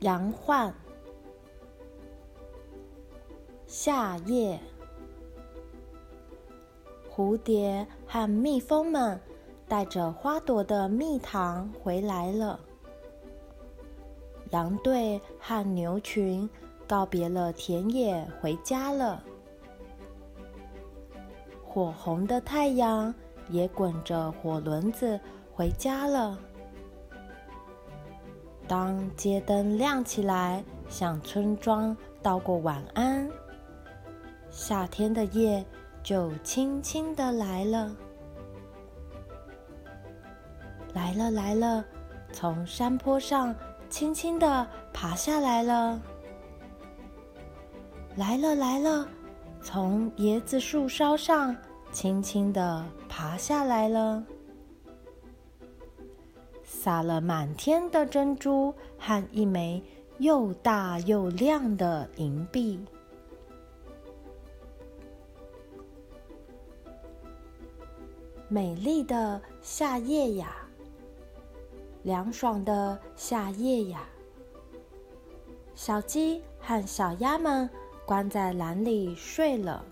杨焕。夏夜，蝴蝶和蜜蜂们带着花朵的蜜糖回来了。羊队和牛群告别了田野，回家了。火红的太阳也滚着火轮子回家了。当街灯亮起来，向村庄道过晚安，夏天的夜就轻轻的来了，来了来了，从山坡上轻轻的爬下来了，来了来了。从椰子树梢上轻轻地爬下来了，撒了满天的珍珠和一枚又大又亮的银币。美丽的夏夜呀，凉爽的夏夜呀，小鸡和小鸭们。关在篮里睡了。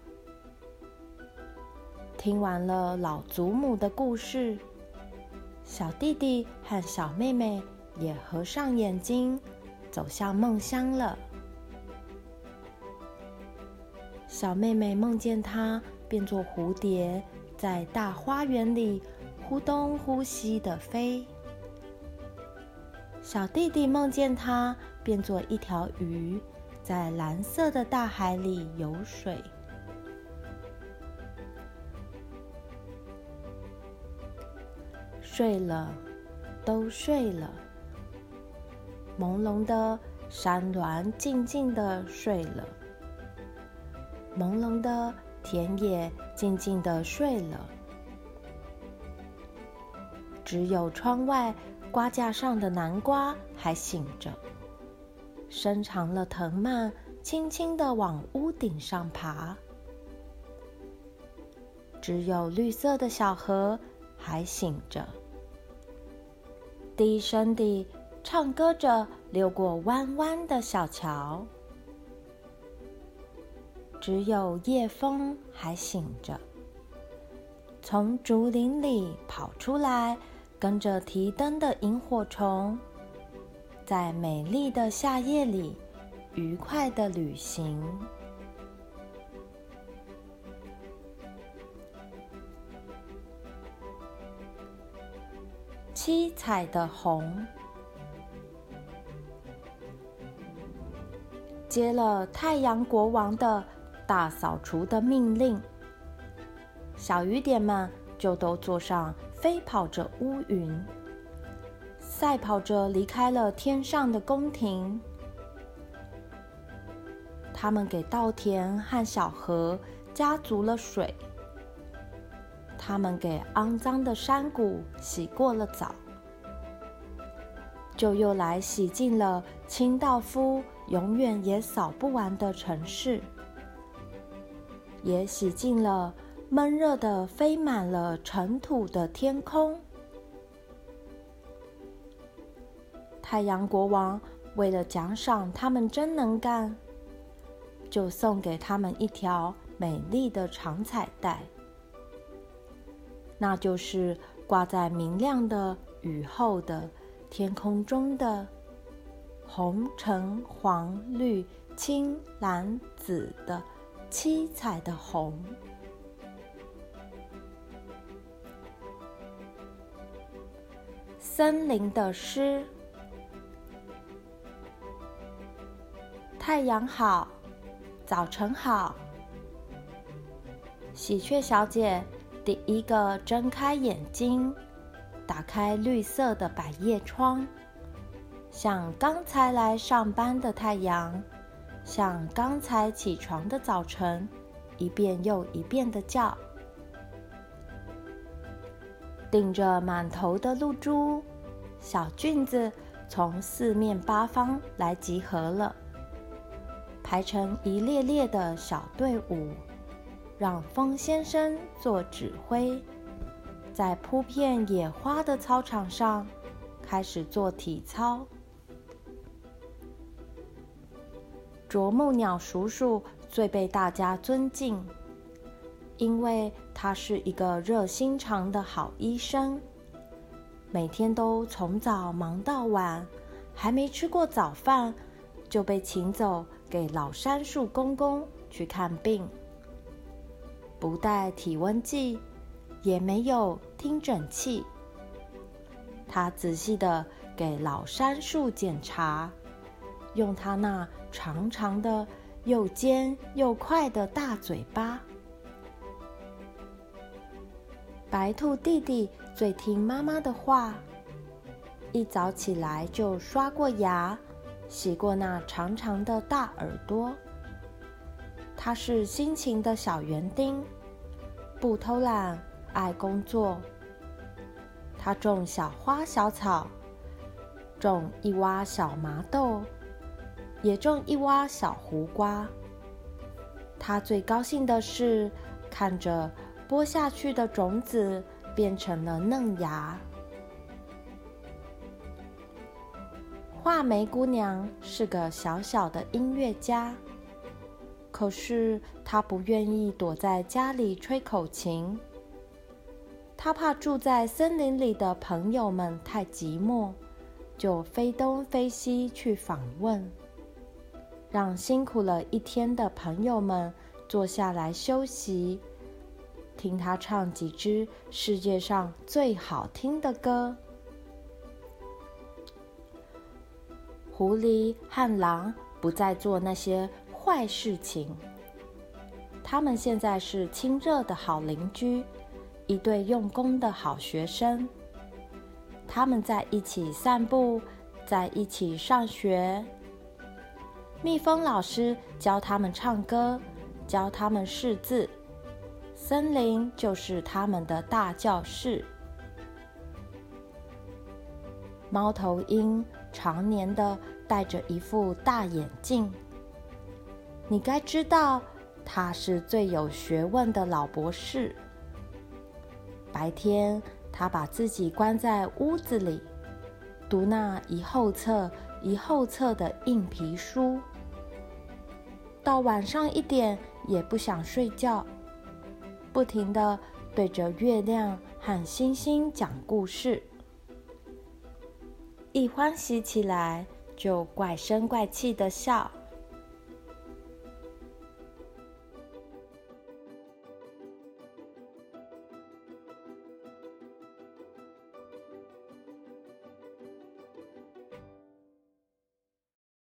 听完了老祖母的故事，小弟弟和小妹妹也合上眼睛，走向梦乡了。小妹妹梦见她变作蝴蝶，在大花园里忽东忽西的飞。小弟弟梦见她变作一条鱼。在蓝色的大海里游水，睡了，都睡了。朦胧的山峦静静的睡了，朦胧的田野静静的睡了，只有窗外瓜架上的南瓜还醒着。伸长了藤蔓，轻轻地往屋顶上爬。只有绿色的小河还醒着，低声地唱歌着，流过弯弯的小桥。只有夜风还醒着，从竹林里跑出来，跟着提灯的萤火虫。在美丽的夏夜里，愉快的旅行。七彩的红，接了太阳国王的大扫除的命令，小雨点们就都坐上飞跑着乌云。赛跑着离开了天上的宫廷，他们给稻田和小河加足了水，他们给肮脏的山谷洗过了澡，就又来洗净了清道夫永远也扫不完的城市，也洗净了闷热的飞满了尘土的天空。太阳国王为了奖赏他们真能干，就送给他们一条美丽的长彩带，那就是挂在明亮的雨后的天空中的红、橙、黄、绿、青、蓝、紫的七彩的虹。森林的诗。太阳好，早晨好。喜鹊小姐第一个睁开眼睛，打开绿色的百叶窗，像刚才来上班的太阳，像刚才起床的早晨，一遍又一遍的叫。顶着满头的露珠，小菌子从四面八方来集合了。排成一列列的小队伍，让风先生做指挥，在铺片野花的操场上开始做体操。啄木鸟叔叔最被大家尊敬，因为他是一个热心肠的好医生，每天都从早忙到晚，还没吃过早饭就被请走给老杉树公公去看病，不带体温计，也没有听诊器。他仔细的给老杉树检查，用他那长长的、又尖又快的大嘴巴。白兔弟弟最听妈妈的话，一早起来就刷过牙，洗过那长长的大耳朵。他是辛勤的小园丁，不偷懒，爱工作。他种小花小草，种一洼小麻豆，也种一洼小胡瓜。他最高兴的是看着播下去的种子变成了嫩芽。画眉姑娘是个小小的音乐家，可是他不愿意躲在家里吹口琴。他怕住在森林里的朋友们太寂寞，就飞东飞西去访问，让辛苦了一天的朋友们坐下来休息，听他唱几支世界上最好听的歌。狐狸和狼不再做那些坏事情，他们现在是亲热的好邻居。一对用功的好学生，他们在一起散步，在一起上学。蜜蜂老师教他们唱歌，教他们识字。森林就是他们的大教室。猫头鹰常年的戴着一副大眼镜，你该知道，他是最有学问的老博士。白天，他把自己关在屋子里，读那一后册一后册的硬皮书。到晚上一点也不想睡觉，不停的对着月亮和星星讲故事。一欢喜起来，就怪声怪气的笑。